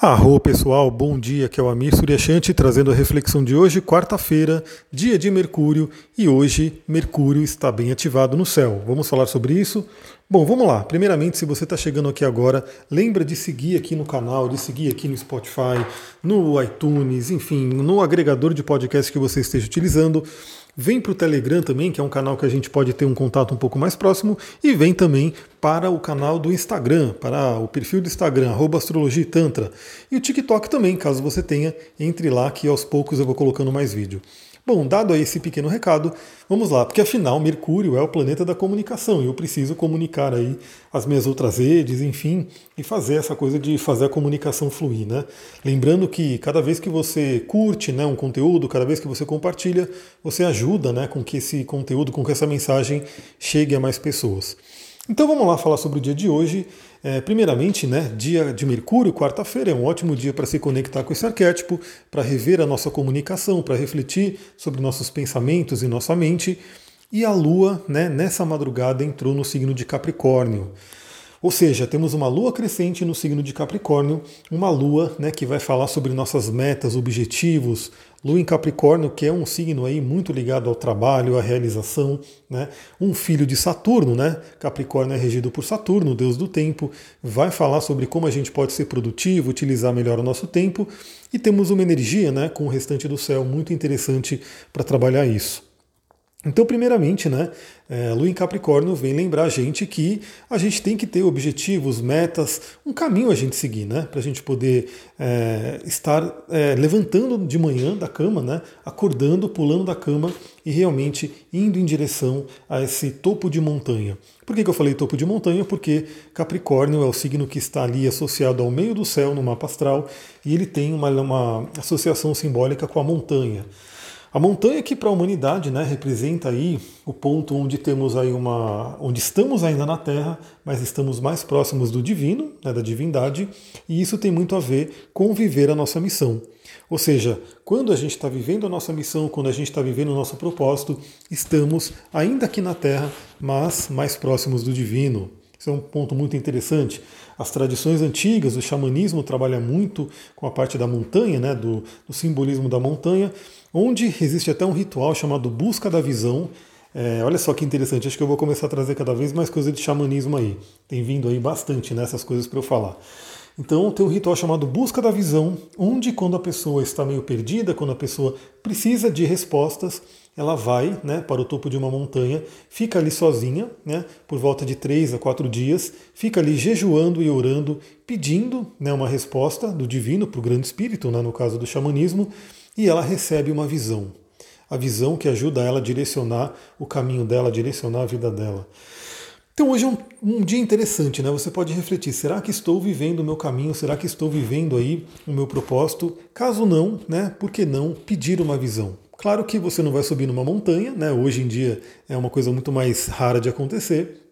Arro pessoal, bom dia, que é o Amir Suryashanti trazendo a reflexão de hoje, quarta-feira, dia de Mercúrio, e hoje Mercúrio está bem ativado no céu. Vamos falar sobre isso? Bom, vamos lá. Primeiramente, se você está chegando aqui agora, lembra de seguir aqui no canal, de seguir aqui no Spotify, no iTunes, enfim, no agregador de podcast que você esteja utilizando. Vem para o Telegram também, que é um canal que a gente pode ter um contato um pouco mais próximo, e vem também para o canal do Instagram, para o perfil do Instagram, Astrologia e Tantra. E o TikTok também, caso você tenha, entre lá que aos poucos eu vou colocando mais vídeo. Bom, dado esse pequeno recado, vamos lá, porque afinal Mercúrio é o planeta da comunicação e eu preciso comunicar aí as minhas outras redes, enfim, e fazer essa coisa de fazer a comunicação fluir, né? Lembrando que cada vez que você curte, né, um conteúdo, cada vez que você compartilha, você ajuda, né, com que esse conteúdo, com que essa mensagem chegue a mais pessoas. Então vamos lá falar sobre o dia de hoje. É, primeiramente, né, dia de Mercúrio, quarta-feira, é um ótimo dia para se conectar com esse arquétipo, para rever a nossa comunicação, para refletir sobre nossos pensamentos e nossa mente. E a Lua, né, nessa madrugada, entrou no signo de Capricórnio. Ou seja, temos uma lua crescente no signo de Capricórnio, uma lua né, que vai falar sobre nossas metas, objetivos. Lua em Capricórnio, que é um signo aí muito ligado ao trabalho, à realização, né? Um filho de Saturno, né? Capricórnio é regido por Saturno, deus do tempo, vai falar sobre como a gente pode ser produtivo, utilizar melhor o nosso tempo, e temos uma energia, né, com o restante do céu muito interessante para trabalhar isso. Então, primeiramente, né, é, Lua em Capricórnio vem lembrar a gente que a gente tem que ter objetivos, metas, um caminho a gente seguir, né, para a gente poder é, estar é, levantando de manhã da cama, né, acordando, pulando da cama e realmente indo em direção a esse topo de montanha. Por que, que eu falei topo de montanha? Porque Capricórnio é o signo que está ali associado ao meio do céu no mapa astral e ele tem uma, uma associação simbólica com a montanha. A montanha que para a humanidade né, representa aí o ponto onde temos aí uma. onde estamos ainda na Terra, mas estamos mais próximos do divino, né, da divindade, e isso tem muito a ver com viver a nossa missão. Ou seja, quando a gente está vivendo a nossa missão, quando a gente está vivendo o nosso propósito, estamos ainda aqui na Terra, mas mais próximos do divino. Isso é um ponto muito interessante. As tradições antigas, o xamanismo trabalha muito com a parte da montanha, né, do, do simbolismo da montanha, onde existe até um ritual chamado Busca da Visão. É, olha só que interessante, acho que eu vou começar a trazer cada vez mais coisa de xamanismo aí. Tem vindo aí bastante nessas né, coisas para eu falar. Então tem um ritual chamado Busca da Visão, onde quando a pessoa está meio perdida, quando a pessoa precisa de respostas, ela vai né, para o topo de uma montanha, fica ali sozinha, né, por volta de três a quatro dias, fica ali jejuando e orando, pedindo né, uma resposta do divino para o grande espírito, né, no caso do xamanismo, e ela recebe uma visão. A visão que ajuda ela a direcionar o caminho dela, a direcionar a vida dela. Então hoje é um, um, dia interessante, né? Você pode refletir: será que estou vivendo o meu caminho? Será que estou vivendo aí o meu propósito? Caso não, né? Por que não pedir uma visão? Claro que você não vai subir numa montanha, né? Hoje em dia é uma coisa muito mais rara de acontecer.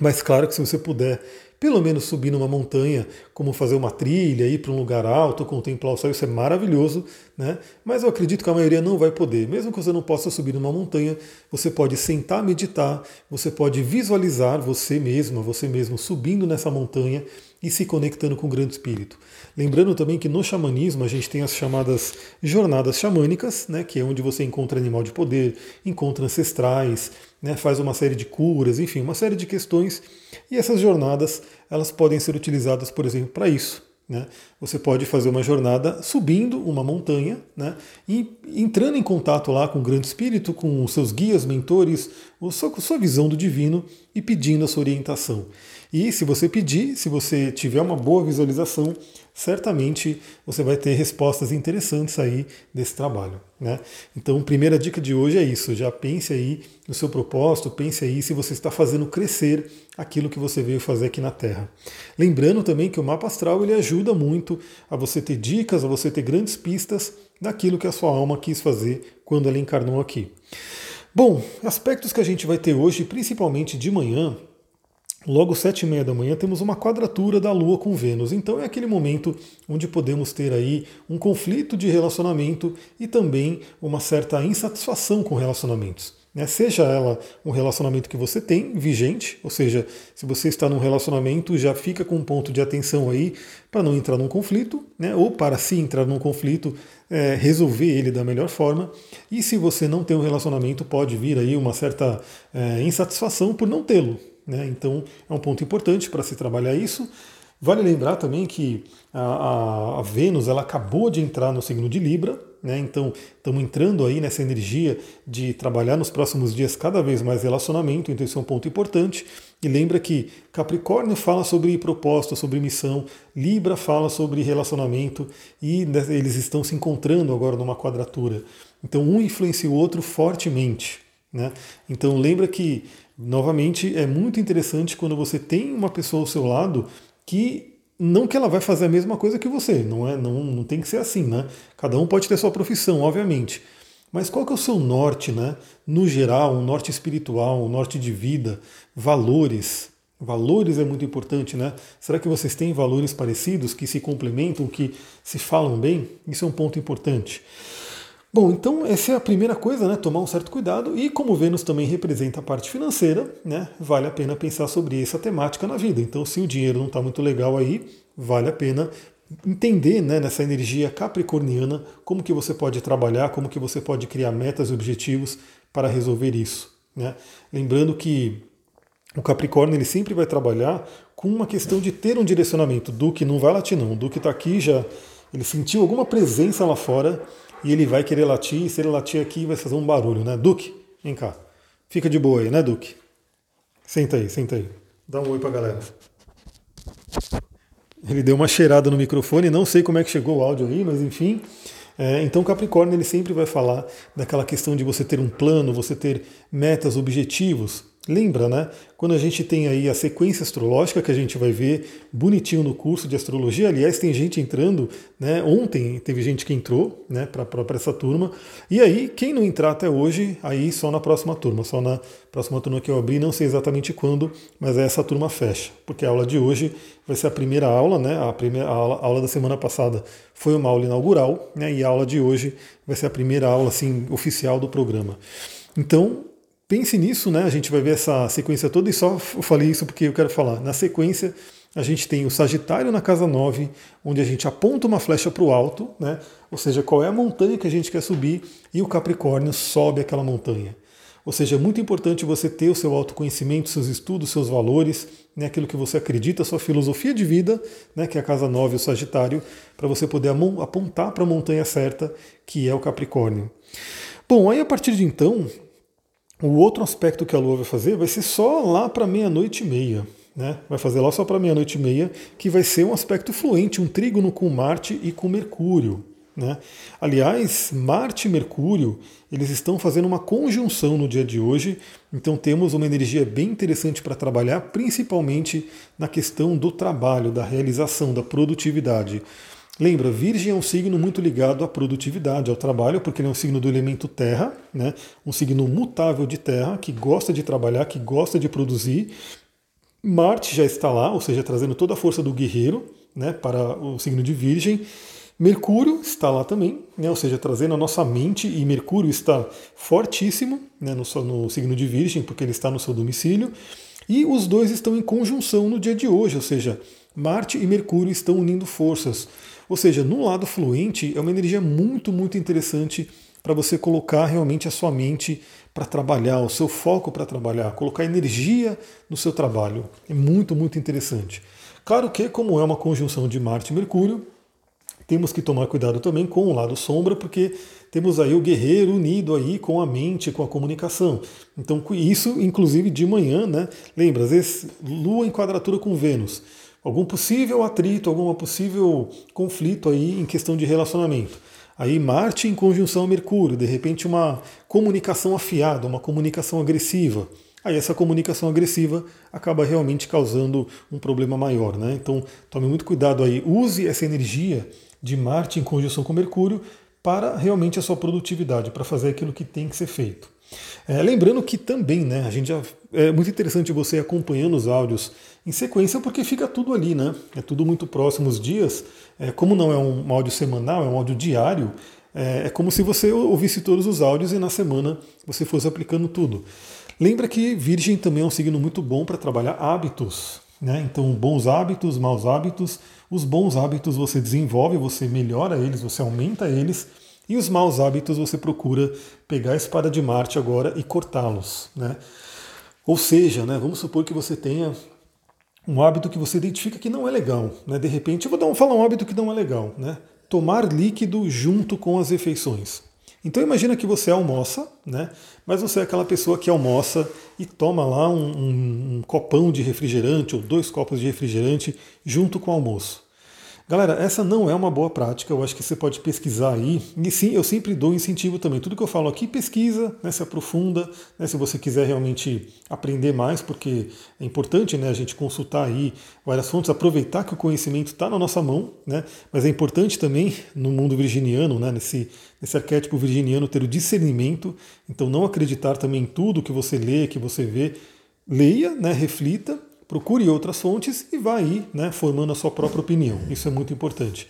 Mas claro que se você puder pelo menos subir numa montanha, como fazer uma trilha, ir para um lugar alto, contemplar o céu, isso é maravilhoso, né? Mas eu acredito que a maioria não vai poder. Mesmo que você não possa subir numa montanha, você pode sentar, meditar, você pode visualizar você mesma, você mesmo subindo nessa montanha e se conectando com o grande espírito. Lembrando também que no xamanismo a gente tem as chamadas jornadas xamânicas, né, que é onde você encontra animal de poder, encontra ancestrais, né, faz uma série de curas, enfim, uma série de questões. E essas jornadas elas podem ser utilizadas, por exemplo, para isso. Né? Você pode fazer uma jornada subindo uma montanha né? e entrando em contato lá com o grande espírito, com os seus guias, mentores, com sua visão do divino e pedindo a sua orientação. E se você pedir, se você tiver uma boa visualização, certamente você vai ter respostas interessantes aí desse trabalho. Né? Então, primeira dica de hoje é isso: já pense aí no seu propósito, pense aí se você está fazendo crescer aquilo que você veio fazer aqui na Terra. Lembrando também que o mapa astral ele ajuda muito a você ter dicas, a você ter grandes pistas daquilo que a sua alma quis fazer quando ela encarnou aqui. Bom, aspectos que a gente vai ter hoje, principalmente de manhã, Logo sete e meia da manhã temos uma quadratura da Lua com Vênus. Então é aquele momento onde podemos ter aí um conflito de relacionamento e também uma certa insatisfação com relacionamentos. né? seja ela um relacionamento que você tem vigente, ou seja, se você está num relacionamento, já fica com um ponto de atenção aí para não entrar num conflito, né? ou para se entrar num conflito, é, resolver ele da melhor forma. E se você não tem um relacionamento, pode vir aí uma certa é, insatisfação por não tê-lo. Né? Então é um ponto importante para se trabalhar isso. Vale lembrar também que a, a, Vênus ela acabou de entrar no signo de Libra, né? Então, estamos entrando aí nessa energia de trabalhar nos próximos dias cada vez mais relacionamento, então isso é um ponto importante. E lembra que Capricórnio fala sobre propósito, sobre missão, Libra fala sobre relacionamento e né, eles estão se encontrando agora numa quadratura. Então, um influencia o outro fortemente. Né? Então, lembra que, novamente, é muito interessante quando você tem uma pessoa ao seu lado que não que ela vai fazer a mesma coisa que você, não é, não, não tem que ser assim, né? Cada um pode ter sua profissão, obviamente. Mas qual que é o seu norte, né? No geral, um norte espiritual, um norte de vida, valores. Valores é muito importante, né? Será que vocês têm valores parecidos, que se complementam, que se falam bem? Isso é um ponto importante. Bom, então essa é a primeira coisa, né? Tomar um certo cuidado. E como Vênus também representa a parte financeira, né? Vale a pena pensar sobre essa temática na vida. Então, se o dinheiro não está muito legal aí, vale a pena entender né, nessa energia capricorniana como que você pode trabalhar, como que você pode criar metas e objetivos para resolver isso. Né? Lembrando que o Capricórnio ele sempre vai trabalhar com uma questão de ter um direcionamento. Duque não vai latir não. O Duque está aqui já, ele sentiu alguma presença lá fora e ele vai querer latir, e se ele latir aqui vai fazer um barulho, né? Duque, vem cá. Fica de boa aí, né, Duque? Senta aí, senta aí. Dá um oi pra galera. Ele deu uma cheirada no microfone, não sei como é que chegou o áudio aí, mas enfim. É, então Capricórnio ele sempre vai falar daquela questão de você ter um plano, você ter metas, objetivos, Lembra, né? Quando a gente tem aí a sequência astrológica que a gente vai ver bonitinho no curso de astrologia, aliás, tem gente entrando, né? Ontem teve gente que entrou, né, para essa turma. E aí, quem não entrar até hoje, aí só na próxima turma, só na próxima turma que eu abri, não sei exatamente quando, mas essa turma fecha, porque a aula de hoje vai ser a primeira aula, né? A primeira a aula, a aula da semana passada foi uma aula inaugural, né? E a aula de hoje vai ser a primeira aula assim oficial do programa. Então, Pense nisso, né? A gente vai ver essa sequência toda e só eu falei isso porque eu quero falar. Na sequência, a gente tem o Sagitário na casa 9, onde a gente aponta uma flecha para o alto, né? Ou seja, qual é a montanha que a gente quer subir, e o Capricórnio sobe aquela montanha. Ou seja, é muito importante você ter o seu autoconhecimento, seus estudos, seus valores, né, aquilo que você acredita, sua filosofia de vida, né, que é a casa 9, o Sagitário, para você poder apontar para a montanha certa, que é o Capricórnio. Bom, aí a partir de então, o outro aspecto que a Lua vai fazer vai ser só lá para meia-noite e meia. Né? Vai fazer lá só para meia-noite e meia, que vai ser um aspecto fluente, um trígono com Marte e com Mercúrio. Né? Aliás, Marte e Mercúrio eles estão fazendo uma conjunção no dia de hoje, então temos uma energia bem interessante para trabalhar, principalmente na questão do trabalho, da realização, da produtividade. Lembra, Virgem é um signo muito ligado à produtividade, ao trabalho, porque ele é um signo do elemento terra, né? um signo mutável de terra, que gosta de trabalhar, que gosta de produzir. Marte já está lá, ou seja, trazendo toda a força do guerreiro né, para o signo de Virgem. Mercúrio está lá também, né, ou seja, trazendo a nossa mente, e Mercúrio está fortíssimo né, no, no signo de Virgem, porque ele está no seu domicílio. E os dois estão em conjunção no dia de hoje, ou seja, Marte e Mercúrio estão unindo forças. Ou seja, no lado fluente é uma energia muito, muito interessante para você colocar realmente a sua mente para trabalhar, o seu foco para trabalhar, colocar energia no seu trabalho. É muito, muito interessante. Claro que, como é uma conjunção de Marte e Mercúrio, temos que tomar cuidado também com o lado sombra, porque temos aí o guerreiro unido aí com a mente, com a comunicação. Então, isso, inclusive de manhã, né? Lembra, às vezes, Lua em quadratura com Vênus algum possível atrito, algum possível conflito aí em questão de relacionamento. Aí Marte em conjunção a Mercúrio, de repente uma comunicação afiada, uma comunicação agressiva. Aí essa comunicação agressiva acaba realmente causando um problema maior, né? Então tome muito cuidado aí, use essa energia de Marte em conjunção com Mercúrio para realmente a sua produtividade, para fazer aquilo que tem que ser feito. É, lembrando que também, né, a gente já, é muito interessante você acompanhando os áudios em sequência, porque fica tudo ali, né? É tudo muito próximo os dias. É, como não é um áudio semanal, é um áudio diário, É, é como se você ouvisse todos os áudios e na semana você fosse aplicando tudo. Lembra que Virgem também é um signo muito bom para trabalhar hábitos. Né? Então, bons hábitos, maus hábitos. Os bons hábitos você desenvolve, você melhora eles, você aumenta eles. E os maus hábitos você procura pegar a espada de Marte agora e cortá-los. Né? Ou seja, né, vamos supor que você tenha um hábito que você identifica que não é legal. Né? De repente, eu vou dar um, falar um hábito que não é legal. Né? Tomar líquido junto com as refeições. Então imagina que você almoça, né? Mas você é aquela pessoa que almoça e toma lá um, um, um copão de refrigerante ou dois copos de refrigerante junto com o almoço. Galera, essa não é uma boa prática, eu acho que você pode pesquisar aí. E sim, eu sempre dou incentivo também. Tudo que eu falo aqui, pesquisa, né, se aprofunda, né, se você quiser realmente aprender mais, porque é importante né, a gente consultar aí várias fontes, aproveitar que o conhecimento está na nossa mão, né, mas é importante também no mundo virginiano, né, nesse, nesse arquétipo virginiano, ter o discernimento, então não acreditar também em tudo que você lê, que você vê. Leia, né, reflita, procure outras fontes e vá aí né, formando a sua própria opinião. Isso é muito importante.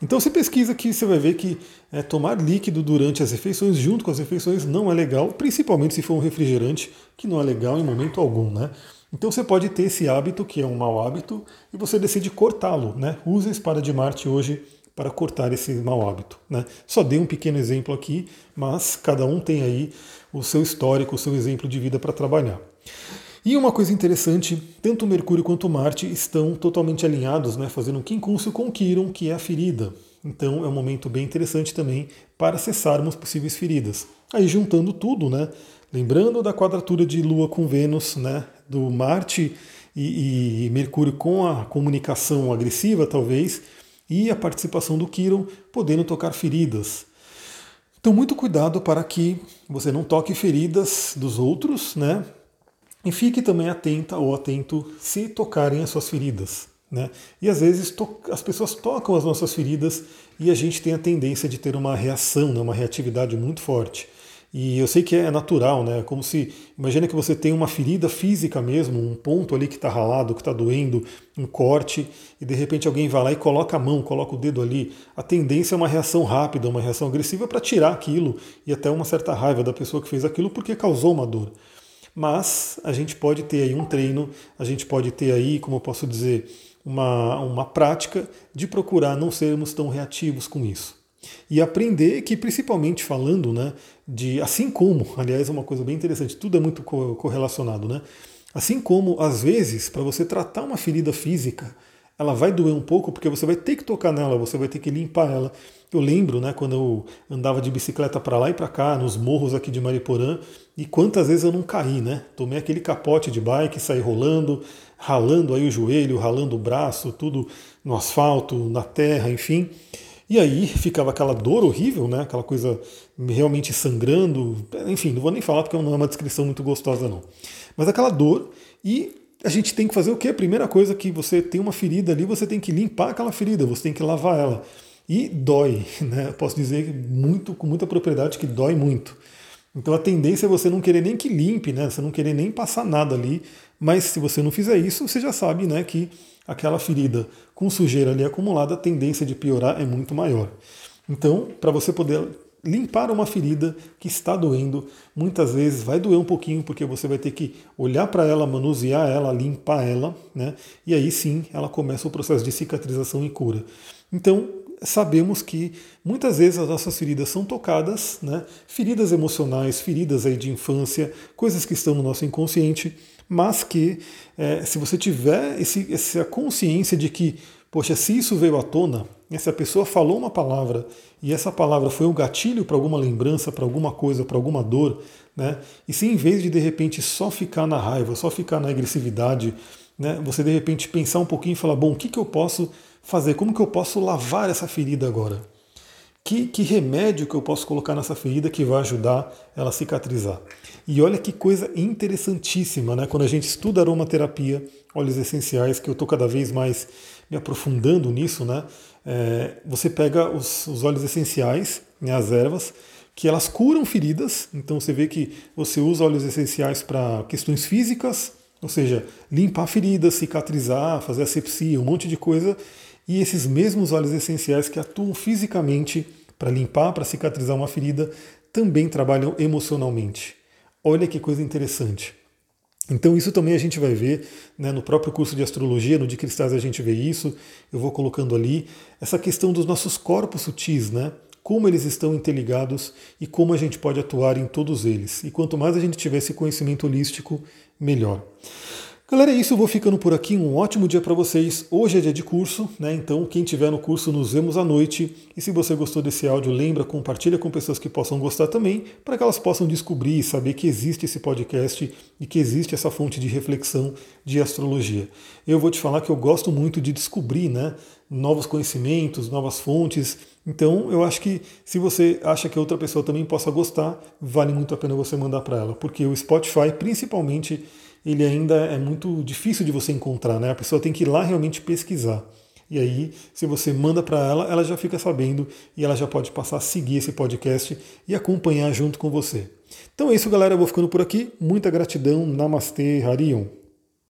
Então você pesquisa aqui, você vai ver que é, tomar líquido durante as refeições, junto com as refeições, não é legal, principalmente se for um refrigerante, que não é legal em momento algum, né? Então você pode ter esse hábito, que é um mau hábito, e você decide cortá-lo, né? Use a espada de Marte hoje para cortar esse mau hábito. Né? Só dei um pequeno exemplo aqui, mas cada um tem aí o seu histórico, o seu exemplo de vida para trabalhar. E uma coisa interessante, tanto Mercúrio quanto Marte estão totalmente alinhados, né, fazendo um quincúncio com Quiron, que é a ferida. Então é um momento bem interessante também para acessarmos possíveis feridas. Aí juntando tudo, né, lembrando da quadratura de Lua com Vênus, né, do Marte e, e Mercúrio com a comunicação agressiva, talvez, e a participação do Quiron podendo tocar feridas. Então, muito cuidado para que você não toque feridas dos outros, né? E fique também atenta ou atento se tocarem as suas feridas. Né? E às vezes as pessoas tocam as nossas feridas e a gente tem a tendência de ter uma reação, né? uma reatividade muito forte. E eu sei que é natural, né? Como se. Imagina que você tem uma ferida física mesmo, um ponto ali que está ralado, que está doendo, um corte, e de repente alguém vai lá e coloca a mão, coloca o dedo ali. A tendência é uma reação rápida, uma reação agressiva para tirar aquilo e até uma certa raiva da pessoa que fez aquilo porque causou uma dor mas a gente pode ter aí um treino, a gente pode ter aí, como eu posso dizer, uma, uma prática de procurar não sermos tão reativos com isso. E aprender que, principalmente falando, né, de assim como, aliás, é uma coisa bem interessante, tudo é muito correlacionado, né? Assim como, às vezes, para você tratar uma ferida física, ela vai doer um pouco porque você vai ter que tocar nela, você vai ter que limpar ela. Eu lembro, né, quando eu andava de bicicleta para lá e para cá, nos morros aqui de Mariporã, e quantas vezes eu não caí, né? Tomei aquele capote de bike, saí rolando, ralando aí o joelho, ralando o braço, tudo no asfalto, na terra, enfim. E aí ficava aquela dor horrível, né? Aquela coisa realmente sangrando. Enfim, não vou nem falar porque não é uma descrição muito gostosa, não. Mas aquela dor e a gente tem que fazer o quê? A primeira coisa que você tem uma ferida ali, você tem que limpar aquela ferida, você tem que lavar ela. E dói, né? Eu posso dizer muito, com muita propriedade que dói muito. Então a tendência é você não querer nem que limpe, né? Você não querer nem passar nada ali. Mas se você não fizer isso, você já sabe, né, que aquela ferida com sujeira ali acumulada, a tendência de piorar é muito maior. Então, para você poder limpar uma ferida que está doendo, muitas vezes vai doer um pouquinho porque você vai ter que olhar para ela, manusear ela, limpar ela, né? E aí sim, ela começa o processo de cicatrização e cura. Então, sabemos que muitas vezes as nossas feridas são tocadas, né? feridas emocionais, feridas aí de infância, coisas que estão no nosso inconsciente, mas que é, se você tiver esse, essa consciência de que, poxa, se isso veio à tona, se a pessoa falou uma palavra e essa palavra foi um gatilho para alguma lembrança, para alguma coisa, para alguma dor, né? e se em vez de de repente só ficar na raiva, só ficar na agressividade, né, você de repente pensar um pouquinho e falar, bom, o que, que eu posso fazer? Como que eu posso lavar essa ferida agora? Que, que remédio que eu posso colocar nessa ferida que vai ajudar ela a cicatrizar? E olha que coisa interessantíssima, né? Quando a gente estuda aromaterapia, óleos essenciais, que eu estou cada vez mais me aprofundando nisso, né? É, você pega os, os óleos essenciais, né, as ervas, que elas curam feridas. Então você vê que você usa óleos essenciais para questões físicas, ou seja, limpar feridas, cicatrizar, fazer asepsia, um monte de coisa e esses mesmos óleos essenciais que atuam fisicamente para limpar, para cicatrizar uma ferida, também trabalham emocionalmente. Olha que coisa interessante. Então isso também a gente vai ver né, no próprio curso de astrologia, no de cristais a gente vê isso, eu vou colocando ali, essa questão dos nossos corpos sutis, né? Como eles estão interligados e como a gente pode atuar em todos eles. E quanto mais a gente tiver esse conhecimento holístico, melhor. Galera, é isso, eu vou ficando por aqui. Um ótimo dia para vocês. Hoje é dia de curso, né? Então, quem tiver no curso, nos vemos à noite. E se você gostou desse áudio, lembra, compartilha com pessoas que possam gostar também, para que elas possam descobrir e saber que existe esse podcast e que existe essa fonte de reflexão de astrologia. Eu vou te falar que eu gosto muito de descobrir, né? Novos conhecimentos, novas fontes. Então, eu acho que se você acha que outra pessoa também possa gostar, vale muito a pena você mandar para ela, porque o Spotify, principalmente, ele ainda é muito difícil de você encontrar, né? A pessoa tem que ir lá realmente pesquisar. E aí, se você manda para ela, ela já fica sabendo e ela já pode passar a seguir esse podcast e acompanhar junto com você. Então é isso, galera. Eu vou ficando por aqui. Muita gratidão. Namastê, Harion.